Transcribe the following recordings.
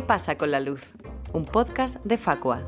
¿Qué pasa con la luz? Un podcast de Facua.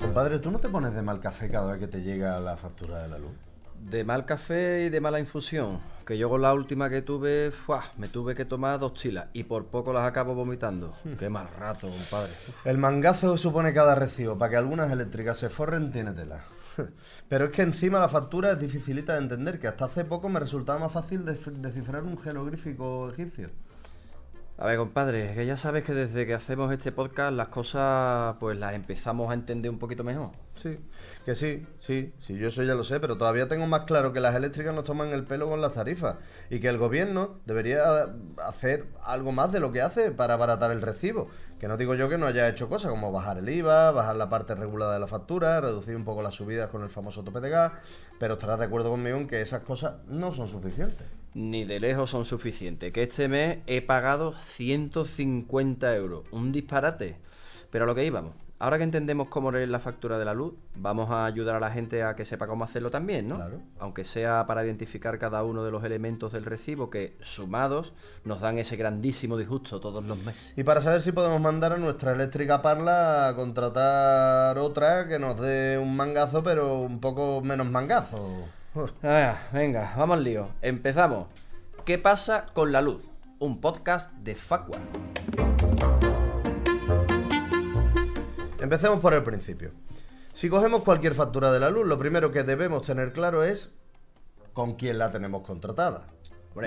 Compadre, ¿tú no te pones de mal café cada vez que te llega la factura de la luz? De mal café y de mala infusión. Que yo con la última que tuve, ¡fua! me tuve que tomar dos chilas y por poco las acabo vomitando. Qué mal rato, compadre. El mangazo que supone cada recibo para que algunas eléctricas se forren tiene tela. Pero es que encima la factura es dificilita de entender, que hasta hace poco me resultaba más fácil descifrar un jeroglífico egipcio. A ver, compadre, que ya sabes que desde que hacemos este podcast las cosas pues las empezamos a entender un poquito mejor. Sí, que sí, sí, sí, yo eso ya lo sé, pero todavía tengo más claro que las eléctricas nos toman el pelo con las tarifas y que el gobierno debería hacer algo más de lo que hace para abaratar el recibo. Que no digo yo que no haya hecho cosas como bajar el IVA, bajar la parte regulada de la factura, reducir un poco las subidas con el famoso tope de gas, pero estarás de acuerdo conmigo en que esas cosas no son suficientes. Ni de lejos son suficientes. Que este mes he pagado 150 euros. Un disparate. Pero a lo que íbamos. Ahora que entendemos cómo es la factura de la luz, vamos a ayudar a la gente a que sepa cómo hacerlo también, ¿no? Claro. Aunque sea para identificar cada uno de los elementos del recibo que, sumados, nos dan ese grandísimo disgusto todos los meses. Y para saber si podemos mandar a nuestra eléctrica Parla a contratar otra que nos dé un mangazo, pero un poco menos mangazo. Ah, venga, vamos al lío. Empezamos. ¿Qué pasa con la luz? Un podcast de Facua. Empecemos por el principio. Si cogemos cualquier factura de la luz, lo primero que debemos tener claro es con quién la tenemos contratada.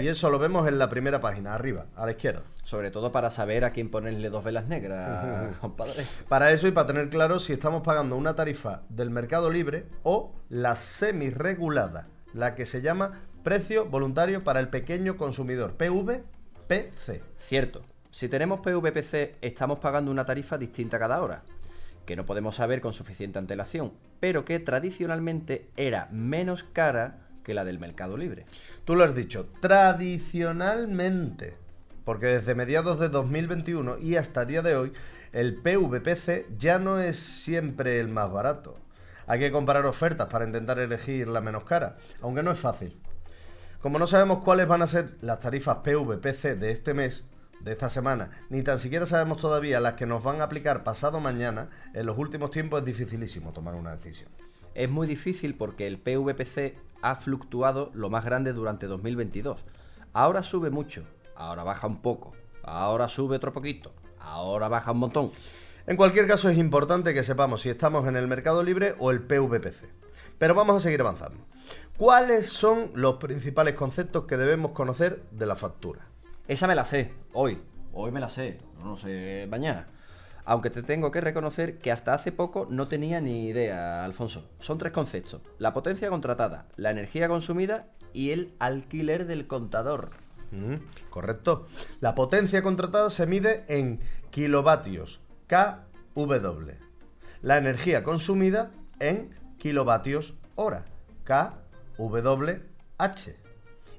Y eso lo vemos en la primera página, arriba, a la izquierda. Sobre todo para saber a quién ponerle dos velas negras, compadre. Para eso y para tener claro si estamos pagando una tarifa del mercado libre o la semi-regulada, la que se llama precio voluntario para el pequeño consumidor, PVPC. Cierto. Si tenemos PVPC, estamos pagando una tarifa distinta cada hora, que no podemos saber con suficiente antelación, pero que tradicionalmente era menos cara que la del mercado libre. Tú lo has dicho, tradicionalmente, porque desde mediados de 2021 y hasta día de hoy, el PVPC ya no es siempre el más barato. Hay que comparar ofertas para intentar elegir la menos cara, aunque no es fácil. Como no sabemos cuáles van a ser las tarifas PVPC de este mes, de esta semana, ni tan siquiera sabemos todavía las que nos van a aplicar pasado mañana, en los últimos tiempos es dificilísimo tomar una decisión. Es muy difícil porque el PVPC ha fluctuado lo más grande durante 2022. Ahora sube mucho, ahora baja un poco, ahora sube otro poquito, ahora baja un montón. En cualquier caso es importante que sepamos si estamos en el mercado libre o el PVPC. Pero vamos a seguir avanzando. ¿Cuáles son los principales conceptos que debemos conocer de la factura? Esa me la sé, hoy. Hoy me la sé, no sé mañana. Aunque te tengo que reconocer que hasta hace poco no tenía ni idea, Alfonso. Son tres conceptos. La potencia contratada, la energía consumida y el alquiler del contador. Mm, correcto. La potencia contratada se mide en kilovatios kW. La energía consumida en kilovatios hora kWh.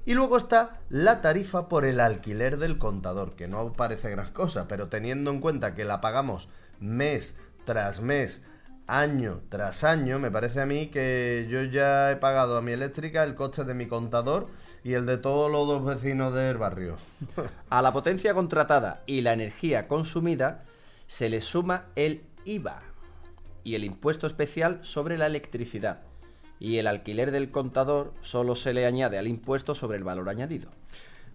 Y luego está la tarifa por el alquiler del contador, que no parece gran cosa, pero teniendo en cuenta que la pagamos mes tras mes, año tras año, me parece a mí que yo ya he pagado a mi eléctrica el coste de mi contador y el de todos los dos vecinos del barrio. A la potencia contratada y la energía consumida se le suma el IVA y el impuesto especial sobre la electricidad. Y el alquiler del contador solo se le añade al impuesto sobre el valor añadido.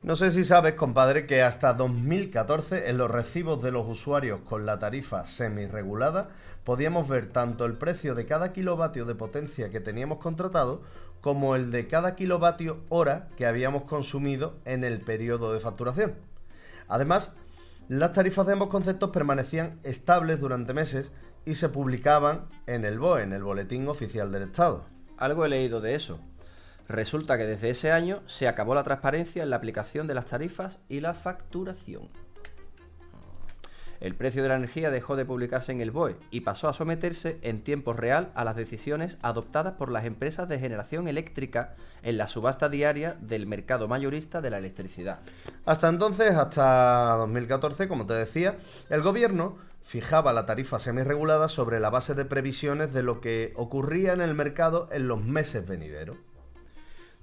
No sé si sabes, compadre, que hasta 2014 en los recibos de los usuarios con la tarifa semi-regulada podíamos ver tanto el precio de cada kilovatio de potencia que teníamos contratado como el de cada kilovatio hora que habíamos consumido en el periodo de facturación. Además, Las tarifas de ambos conceptos permanecían estables durante meses y se publicaban en el BOE, en el Boletín Oficial del Estado. Algo he leído de eso. Resulta que desde ese año se acabó la transparencia en la aplicación de las tarifas y la facturación. El precio de la energía dejó de publicarse en el BOE y pasó a someterse en tiempo real a las decisiones adoptadas por las empresas de generación eléctrica en la subasta diaria del mercado mayorista de la electricidad. Hasta entonces, hasta 2014, como te decía, el gobierno fijaba la tarifa semirregulada sobre la base de previsiones de lo que ocurría en el mercado en los meses venideros.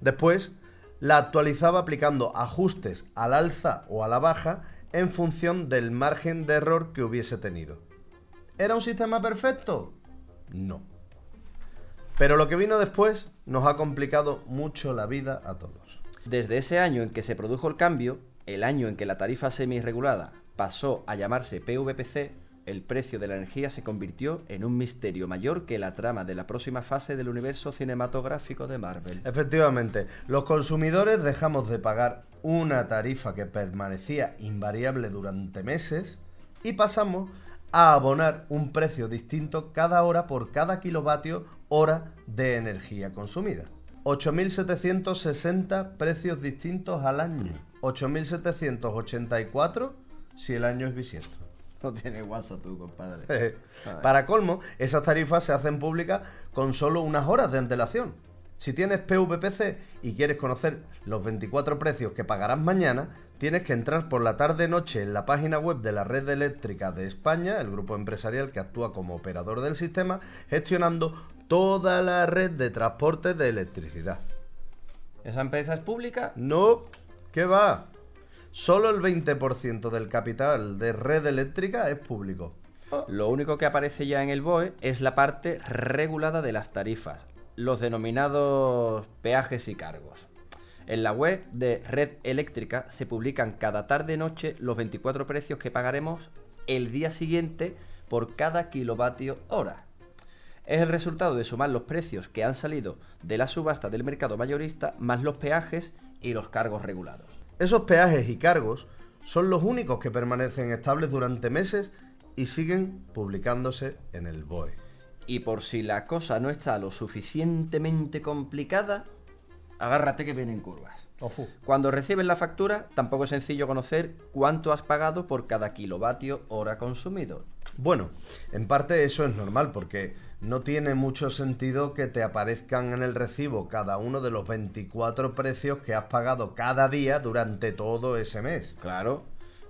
Después, la actualizaba aplicando ajustes al alza o a la baja en función del margen de error que hubiese tenido. ¿Era un sistema perfecto? No. Pero lo que vino después nos ha complicado mucho la vida a todos. Desde ese año en que se produjo el cambio, el año en que la tarifa semirregulada pasó a llamarse PVPC, el precio de la energía se convirtió en un misterio mayor que la trama de la próxima fase del universo cinematográfico de Marvel. Efectivamente, los consumidores dejamos de pagar una tarifa que permanecía invariable durante meses y pasamos a abonar un precio distinto cada hora por cada kilovatio hora de energía consumida. 8.760 precios distintos al año. 8.784 si el año es bisiesto. No tienes WhatsApp tú, compadre. Para colmo, esas tarifas se hacen públicas con solo unas horas de antelación. Si tienes PVPC y quieres conocer los 24 precios que pagarás mañana, tienes que entrar por la tarde-noche en la página web de la Red Eléctrica de España, el grupo empresarial que actúa como operador del sistema, gestionando toda la red de transporte de electricidad. ¿Esa empresa es pública? No, ¿qué va? Solo el 20% del capital de red eléctrica es público. Lo único que aparece ya en el BOE es la parte regulada de las tarifas, los denominados peajes y cargos. En la web de Red Eléctrica se publican cada tarde-noche los 24 precios que pagaremos el día siguiente por cada kilovatio hora. Es el resultado de sumar los precios que han salido de la subasta del mercado mayorista más los peajes y los cargos regulados. Esos peajes y cargos son los únicos que permanecen estables durante meses y siguen publicándose en el BOE. Y por si la cosa no está lo suficientemente complicada, agárrate que vienen curvas. Cuando recibes la factura, tampoco es sencillo conocer cuánto has pagado por cada kilovatio hora consumido. Bueno, en parte eso es normal porque no tiene mucho sentido que te aparezcan en el recibo cada uno de los 24 precios que has pagado cada día durante todo ese mes. Claro,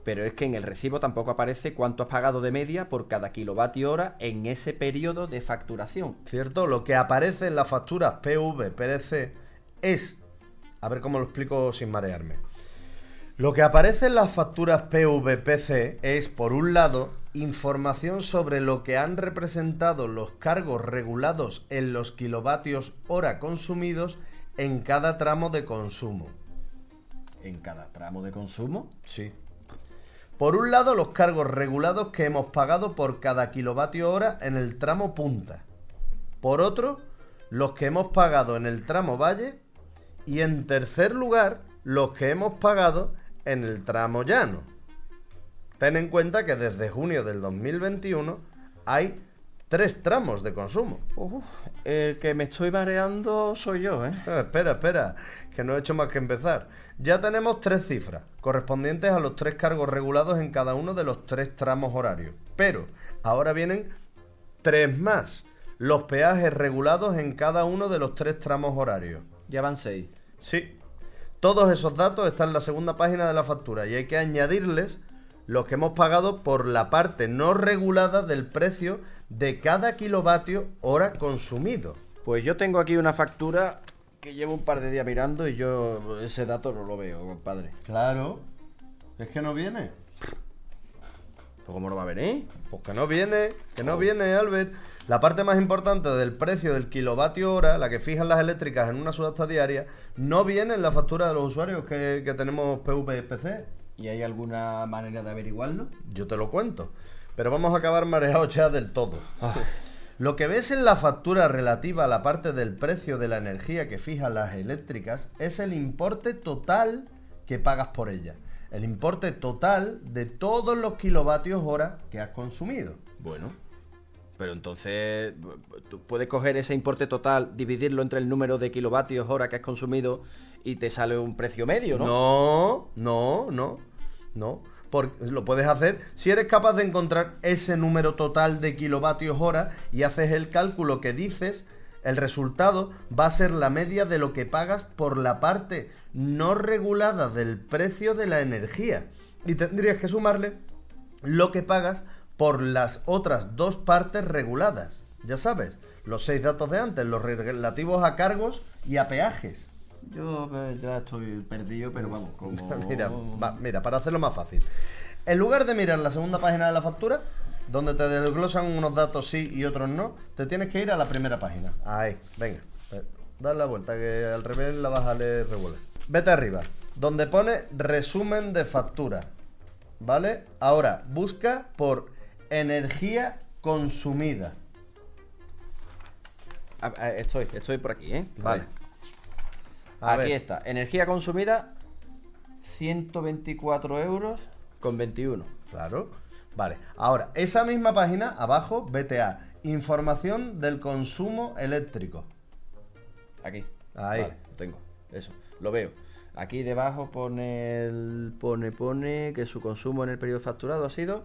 pero es que en el recibo tampoco aparece cuánto has pagado de media por cada kilovatio hora en ese periodo de facturación. ¿Cierto? Lo que aparece en las facturas PV, es... A ver cómo lo explico sin marearme. Lo que aparece en las facturas PVPC es, por un lado, información sobre lo que han representado los cargos regulados en los kilovatios hora consumidos en cada tramo de consumo. ¿En cada tramo de consumo? Sí. Por un lado, los cargos regulados que hemos pagado por cada kilovatio hora en el tramo punta. Por otro, los que hemos pagado en el tramo valle. Y en tercer lugar, los que hemos pagado en el tramo llano. Ten en cuenta que desde junio del 2021 hay tres tramos de consumo. el que me estoy mareando soy yo, ¿eh? ¿eh? Espera, espera, que no he hecho más que empezar. Ya tenemos tres cifras, correspondientes a los tres cargos regulados en cada uno de los tres tramos horarios. Pero ahora vienen tres más, los peajes regulados en cada uno de los tres tramos horarios. Ya van seis. Sí, todos esos datos están en la segunda página de la factura y hay que añadirles los que hemos pagado por la parte no regulada del precio de cada kilovatio hora consumido. Pues yo tengo aquí una factura que llevo un par de días mirando y yo ese dato no lo veo, compadre. Claro, es que no viene. ¿Pues cómo no va a venir? Pues que no viene, que no oh. viene, Albert. La parte más importante del precio del kilovatio hora, la que fijan las eléctricas en una subasta diaria, no viene en la factura de los usuarios que, tenemos PVPC. ¿Y hay alguna manera de averiguarlo? Yo te lo cuento. Pero vamos a acabar mareados ya del todo. Lo que ves en la factura relativa a la parte del precio de la energía que fijan las eléctricas es el importe total que pagas por ella. el importe total de todos los kilovatios hora que has consumido. Bueno. Pero entonces, tú puedes coger ese importe total, dividirlo entre el número de kilovatios hora que has consumido y te sale un precio medio, ¿no? No, no, no, no. Porque lo puedes hacer si eres capaz de encontrar ese número total de kilovatios hora y haces el cálculo que dices, el resultado va a ser la media de lo que pagas por la parte no regulada del precio de la energía. Y tendrías que sumarle lo que pagas por las otras dos partes reguladas. Ya sabes, los seis datos de antes, los relativos a cargos y a peajes. Yo eh, ya estoy perdido, pero vamos, como... mira, va, mira, para hacerlo más fácil. En lugar de mirar la segunda página de la factura, donde te desglosan unos datos sí y otros no, te tienes que ir a la primera página. Ahí, venga. eh, Dale la vuelta, que al revés la vas a leer revuelve. Vete arriba, donde pone resumen de factura. ¿Vale? Ahora, busca por energía consumida. Estoy, estoy por aquí, ¿eh? Vale. A Aquí ver. está. Energía consumida, 124 euros con 21. Claro. Vale. Ahora, esa misma página, abajo, vete a información del consumo eléctrico. Aquí. Ahí. Vale, lo tengo. Eso, lo veo. Aquí debajo pone, el- pone, pone que su consumo en el periodo facturado ha sido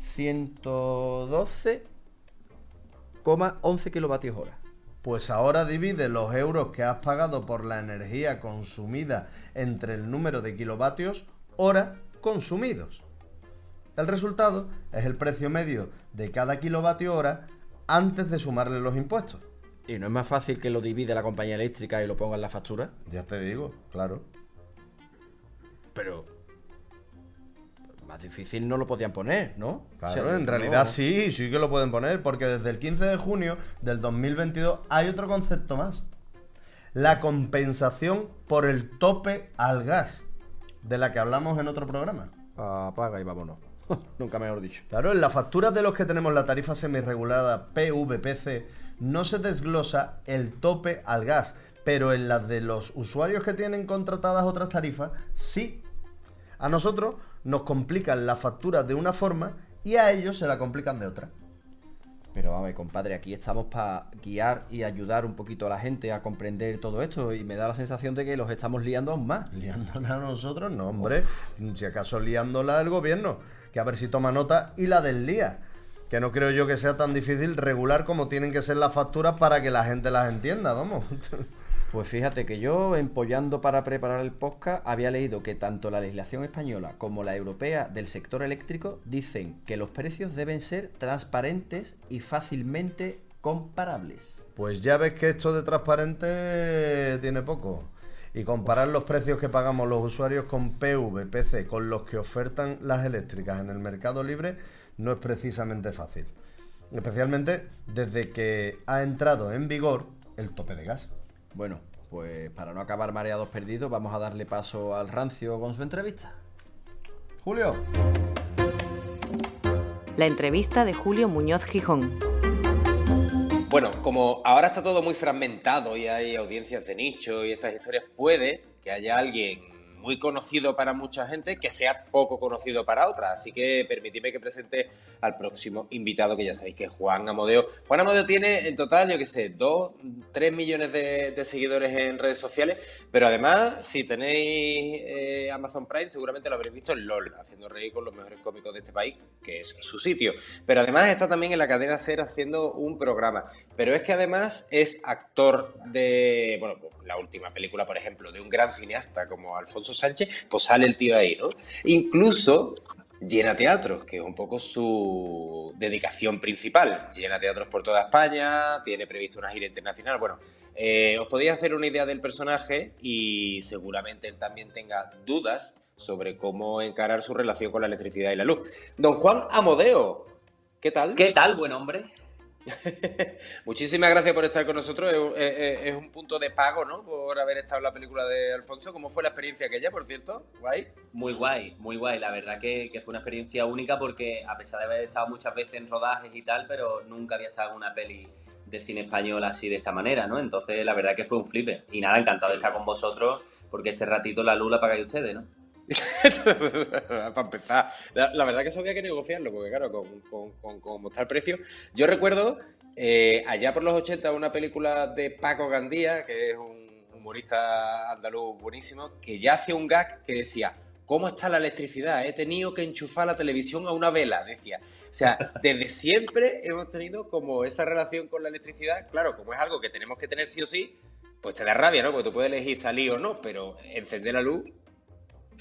112,11 kilovatios hora. Pues ahora divide los euros que has pagado por la energía consumida entre el número de kilovatios hora consumidos. El resultado es el precio medio de cada kilovatio hora antes de sumarle los impuestos. ¿Y no es más fácil que lo divide la compañía eléctrica y lo ponga en la factura? Ya te digo, claro. Pero... Más difícil no lo podían poner, ¿no? Claro, O sea, en no- realidad sí, sí que lo pueden poner, porque desde el 15 de junio del 2022 hay otro concepto más. La compensación por el tope al gas, de la que hablamos en otro programa. Apaga y vámonos. Nunca mejor dicho. Claro, en las facturas de los que tenemos la tarifa semirregulada PVPC no se desglosa el tope al gas, pero en las de los usuarios que tienen contratadas otras tarifas, sí. A nosotros nos complican la factura de una forma y a ellos se la complican de otra. Pero vamos, compadre, aquí estamos para guiar y ayudar un poquito a la gente a comprender todo esto y me da la sensación de que los estamos liando aún más. Liándola a nosotros, no, hombre. Si acaso liándola el gobierno, que a ver si toma nota y la del día. Que no creo yo que sea tan difícil regular como tienen que ser las facturas para que la gente las entienda, vamos. Pues fíjate que yo, empollando para preparar el podcast, había leído que tanto la legislación española como la europea del sector eléctrico dicen que los precios deben ser transparentes y fácilmente comparables. Pues ya ves que esto de transparente tiene poco. Y comparar los precios que pagamos los usuarios con PVPC con los que ofertan las eléctricas en el mercado libre no es precisamente fácil. Especialmente desde que ha entrado en vigor el tope de gas. Bueno, pues para no acabar mareados perdidos, vamos a darle paso al rancio con su entrevista. Julio. La entrevista de Julio Muñoz Gijón. Bueno, como ahora está todo muy fragmentado y hay audiencias de nicho y estas historias, puede que haya alguien muy conocido para mucha gente que sea poco conocido para otra. Así que permitidme que presente al próximo invitado, que ya sabéis que es Juan Amodeo. Juan Amodeo tiene en total, yo qué sé, 2, 3 millones de, seguidores en redes sociales, pero además, si tenéis eh, Amazon Prime, seguramente lo habréis visto en LOL, haciendo reír con los mejores cómicos de este país, que es su sitio. Pero además está también en la cadena SER haciendo un programa. Pero es que además es actor de, bueno, pues, la última película, por ejemplo, de un gran cineasta como Alfonso Sánchez, pues sale el tío ahí, ¿no? Incluso llena teatros, que es un poco su dedicación principal. Llena teatros por toda España, tiene previsto una gira internacional. Bueno, eh, os podéis hacer una idea del personaje y seguramente él también tenga dudas sobre cómo encarar su relación con la electricidad y la luz. Don Juan Amodeo, ¿qué tal? ¿Qué tal, buen hombre? Muchísimas gracias por estar con nosotros. Es, un- es- un punto de pago, ¿no? Por haber estado en la película de Alfonso. ¿Cómo fue la experiencia aquella, por cierto? Guay. Muy guay, muy guay. La verdad que, fue una experiencia única porque a pesar de haber estado muchas veces en rodajes y tal, pero nunca había estado en una peli de cine español así de esta manera, ¿no? Entonces la verdad que fue un flipper. Y nada, encantado de estar con vosotros porque este ratito la luz la pagáis ustedes, ¿no? Para empezar, la, la verdad que eso había que negociarlo, porque claro, con, con, con- como está el precio. Yo recuerdo eh, allá por los 80 una película de Paco Gandía, que es un humorista andaluz buenísimo, que ya hacía un gag que decía. ¿Cómo está la electricidad? He tenido que enchufar la televisión a una vela, decía. O sea, desde siempre hemos tenido como esa relación con la electricidad. Claro, como es algo que tenemos que tener sí o sí, pues te da rabia, ¿no? Porque tú puedes elegir salir o no, pero encender la luz,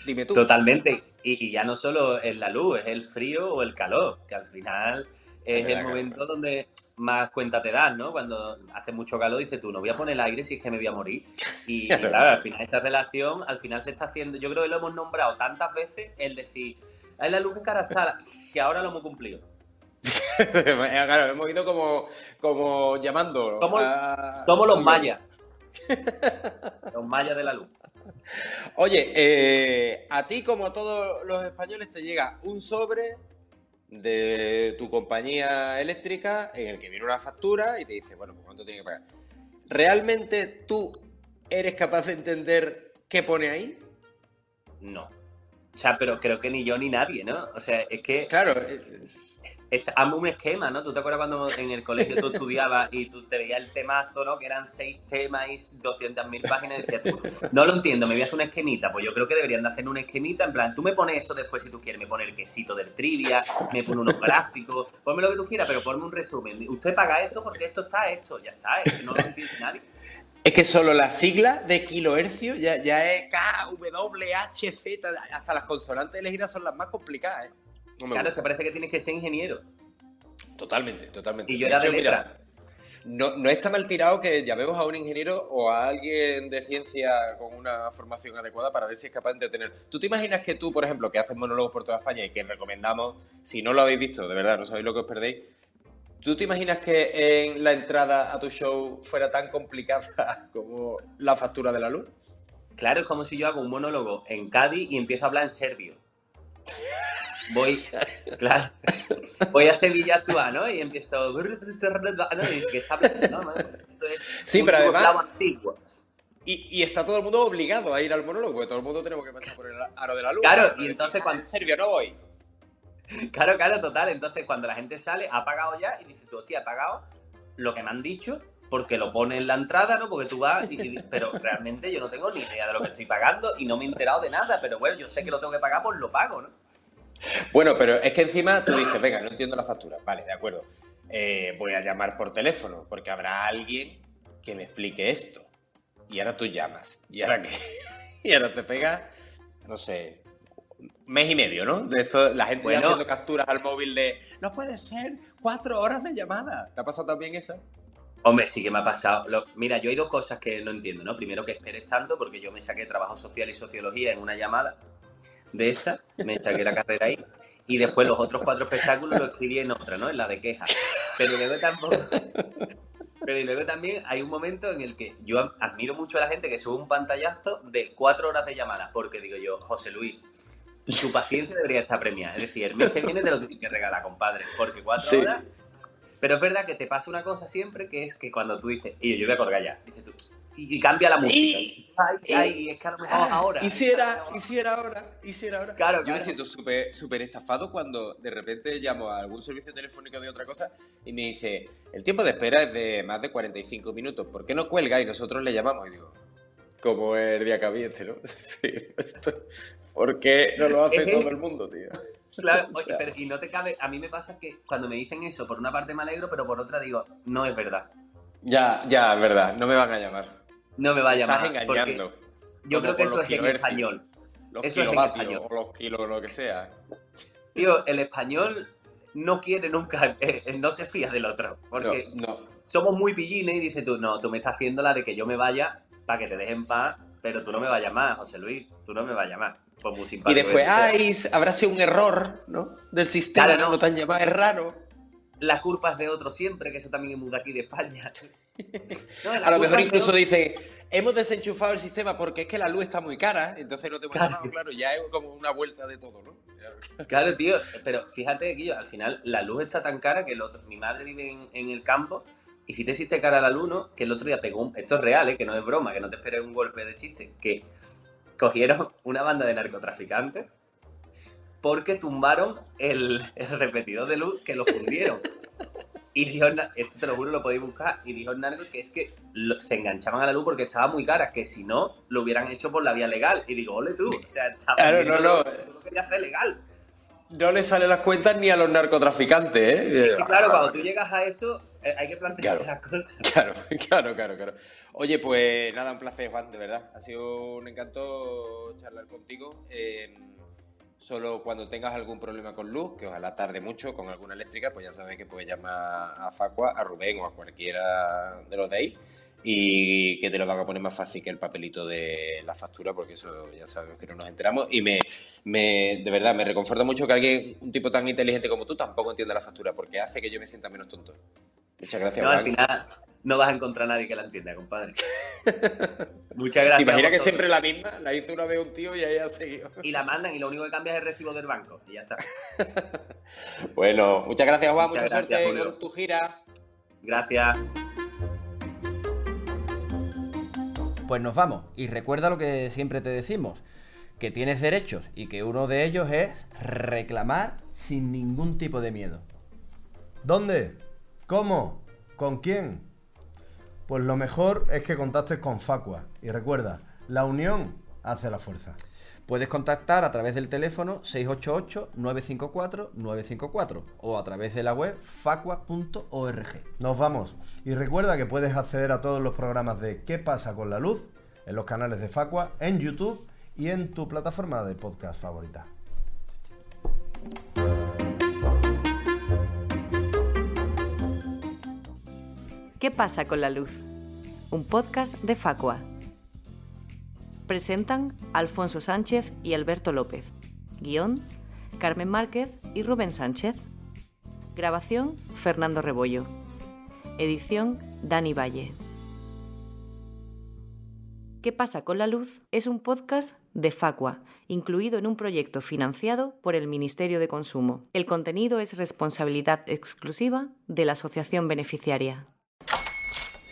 dime tú. Totalmente. Y, y ya no solo es la luz, es el frío o el calor, que al final es el momento donde más cuenta te das, ¿no? Cuando hace mucho calor dices tú, no voy a poner el aire si es que me voy a morir. Y, y claro, al final esa relación, al final se está haciendo, yo creo que lo hemos nombrado tantas veces, el decir, es la luz que cara está, que ahora lo hemos cumplido. claro, hemos ido como, como llamando. Somos- a- Somos los mayas. Los mayas de la luz. Oye, eh, a ti como a todos los españoles te llega un sobre de tu compañía eléctrica en el que viene una factura y te dice, bueno, pues cuánto tiene que pagar. ¿Realmente tú eres capaz de entender qué pone ahí? No. O sea, pero creo que ni yo ni nadie, ¿no? O sea, es que Claro, eh, Hazme un esquema, ¿no? ¿Tú te acuerdas cuando en el colegio tú estudiabas y tú te veías el temazo, ¿no? Que eran seis temas y 200.000 páginas y decías tú, no lo entiendo, me voy a hacer una esquemita. Pues yo creo que deberían de hacer una esquemita, en plan, tú me pones eso después si tú quieres, me pones el quesito del trivia, me pone unos gráficos, ponme lo que tú quieras, pero ponme un resumen. Usted paga esto porque esto está esto, ya está, es que no lo entiende nadie. Es que solo la sigla de kilohercio ya, ya es K, W, H, Z, hasta las consonantes elegidas son las más complicadas, ¿eh? No me Claro, gusta. que parece que tienes que ser ingeniero. Totalmente, totalmente. Y yo era de mira, letra. no, no está mal tirado que llamemos a un ingeniero o a alguien de ciencia con una formación adecuada para ver si es capaz de tener. ¿Tú te imaginas que tú, por ejemplo, que haces monólogos por toda España y que recomendamos, si no lo habéis visto, de verdad, no sabéis lo que os perdéis, ¿tú te imaginas que en la entrada a tu show fuera tan complicada como la factura de la luz? Claro, es como si yo hago un monólogo en Cádiz y empiezo a hablar en serbio. Voy, claro, voy a Sevilla a actuar, ¿no? Y empiezo, ¿no? Y que está ¿no? Sí, pero además-. Y, y está todo el mundo obligado a ir al monólogo, porque todo el mundo tenemos que pasar por el aro de la luz. Claro, y entonces "Ah, cuando- En serio, no voy. Claro, claro, total. Entonces, cuando la gente sale, ha pagado ya y dice, tú, hostia, he pagado lo que me han dicho porque lo pone en la entrada, ¿no? Porque tú vas y y- pero realmente yo no tengo ni idea de lo que estoy pagando y no me he enterado de nada, pero bueno, yo sé que lo tengo que pagar, pues lo pago, ¿no? Bueno, pero es que encima tú dices, venga, no entiendo la factura. Vale, de acuerdo. Eh, voy a llamar por teléfono, porque habrá alguien que me explique esto. Y ahora tú llamas. Y ahora que. Y ahora te pegas, no sé, mes y medio, ¿no? De esto, la gente Bueno. haciendo capturas al móvil de. No puede ser, cuatro horas de llamada. ¿Te ha pasado también eso? Hombre, sí que me ha pasado. Lo- mira, yo hay dos cosas que no entiendo, ¿no? Primero que esperes tanto, porque yo me saqué trabajo social y sociología en una llamada de esta, me saqué la carrera ahí, y después los otros cuatro espectáculos lo escribí en otra, ¿no? En la de quejas. Pero luego tampoco. Pero y luego también hay un momento en el que yo admiro mucho a la gente que sube un pantallazo de cuatro horas de llamada, porque digo yo, José Luis, tu paciencia debería estar premiada. Es decir, el mes que viene te lo tienes que regalar, compadre, porque cuatro Sí. horas pero es verdad que te pasa una cosa siempre, que es que cuando tú dices, y yo voy a colgar ya, dices tú, y, y cambia la música. Y- ay, es que a lo mejor ahora. Hiciera, hiciera ahora, hiciera ahora. Claro, Yo claro. me siento súper súper estafado cuando de repente llamo a algún servicio telefónico de otra cosa y me dice, el tiempo de espera es de más de 45 minutos, ¿por qué no cuelga? Y nosotros le llamamos y digo, como el día que este, ¿no? Sí, esto- ¿Por qué no lo hace todo el mundo, tío? Claro, O oye, sea, pero- y no te cabe, a mí me pasa que cuando me dicen eso, por una parte me alegro, pero por otra digo, no es verdad. Ya, ya, es verdad, no me van a llamar. No me va a Estás engañando. Yo creo que eso es en español. Los Eso es en kilovatios español. o los kilos, lo que sea. Tío, el español no quiere nunca, eh, no se fía del otro. Porque No, no. somos muy pillines y dices tú, no, tú me estás haciendo la de que yo me vaya para que te dejen paz, pero tú no me vayas más, José Luis, tú no me vayas más. Pues muy Y simpático. después, que tú seas. ay, habrá sido un error, ¿no? Del sistema, Claro, no, no. te han llamado, es raro. La culpa es de otro siempre, que eso también es de aquí de España. No, A lo mejor de incluso otro. dicen, hemos desenchufado el sistema porque es que la luz está muy cara, entonces no te Claro. llamado, claro, ya es como una vuelta de todo, ¿no? Claro, tío, pero fíjate, Guillo, al final la luz está tan cara que el otro, mi madre vive en, en el campo y si te existe cara la luz, ¿no? Que el otro día pegó un... Esto es real, ¿eh? Que no es broma, que no te esperes un golpe de chiste. Que cogieron una banda de narcotraficantes porque tumbaron el, el repetidor de luz que lo fundieron. Y dijo, esto te lo juro, lo podéis buscar. Y dijo narco que es que lo- se enganchaban a la luz porque estaba muy cara, que si no, lo hubieran hecho por la vía legal. Y digo, ole tú, o sea, estaba Claro, no, no. lo- querías hacer legal. No le salen las cuentas ni a los narcotraficantes, ¿eh? Y claro, cuando tú llegas a eso, eh, hay que plantearse Claro. las cosas. Claro, claro, claro, claro. Oye, pues nada, un placer, Juan, de verdad. Ha sido un encanto charlar contigo. Eh, solo cuando tengas algún problema con luz, que ojalá tarde mucho con alguna eléctrica, pues ya sabes que puedes llamar a Facua, a Rubén o a cualquiera de los de ahí y que te lo van a poner más fácil que el papelito de la factura, porque eso ya sabemos que no nos enteramos. Y me, me de verdad, me reconforta mucho que alguien, un tipo tan inteligente como tú, tampoco entienda la factura, porque hace que yo me sienta menos tonto. Muchas gracias, No, al Juan. final no vas a encontrar a nadie que la entienda, compadre. Muchas gracias. ¿Te imaginas que siempre la misma? La hizo una vez un tío y ahí ha seguido. Y la mandan y lo único que cambia es el recibo del banco. Y ya está. Bueno, muchas gracias, Juan. Muchas Mucha gracias, suerte con tu gira. Gracias. Pues nos vamos. Y recuerda lo que siempre te decimos, que tienes derechos y que uno de ellos es reclamar sin ningún tipo de miedo. ¿Dónde? ¿Cómo? ¿Con quién? Pues lo mejor es que contactes con Facua. Y recuerda, la unión hace la fuerza. Puedes contactar a través del teléfono 688-954-954 o a través de la web facua.org. Nos vamos. Y recuerda que puedes acceder a todos los programas de ¿Qué pasa con la luz? en los canales de Facua, en YouTube y en tu plataforma de podcast favorita. ¿Qué pasa con la luz? Un podcast de Facua. Presentan Alfonso Sánchez y Alberto López. Guión, Carmen Márquez y Rubén Sánchez. Grabación, Fernando Rebollo. Edición, Dani Valle. ¿Qué pasa con la luz? Es un podcast de Facua, incluido en un proyecto financiado por el Ministerio de Consumo. El contenido es responsabilidad exclusiva de la asociación beneficiaria.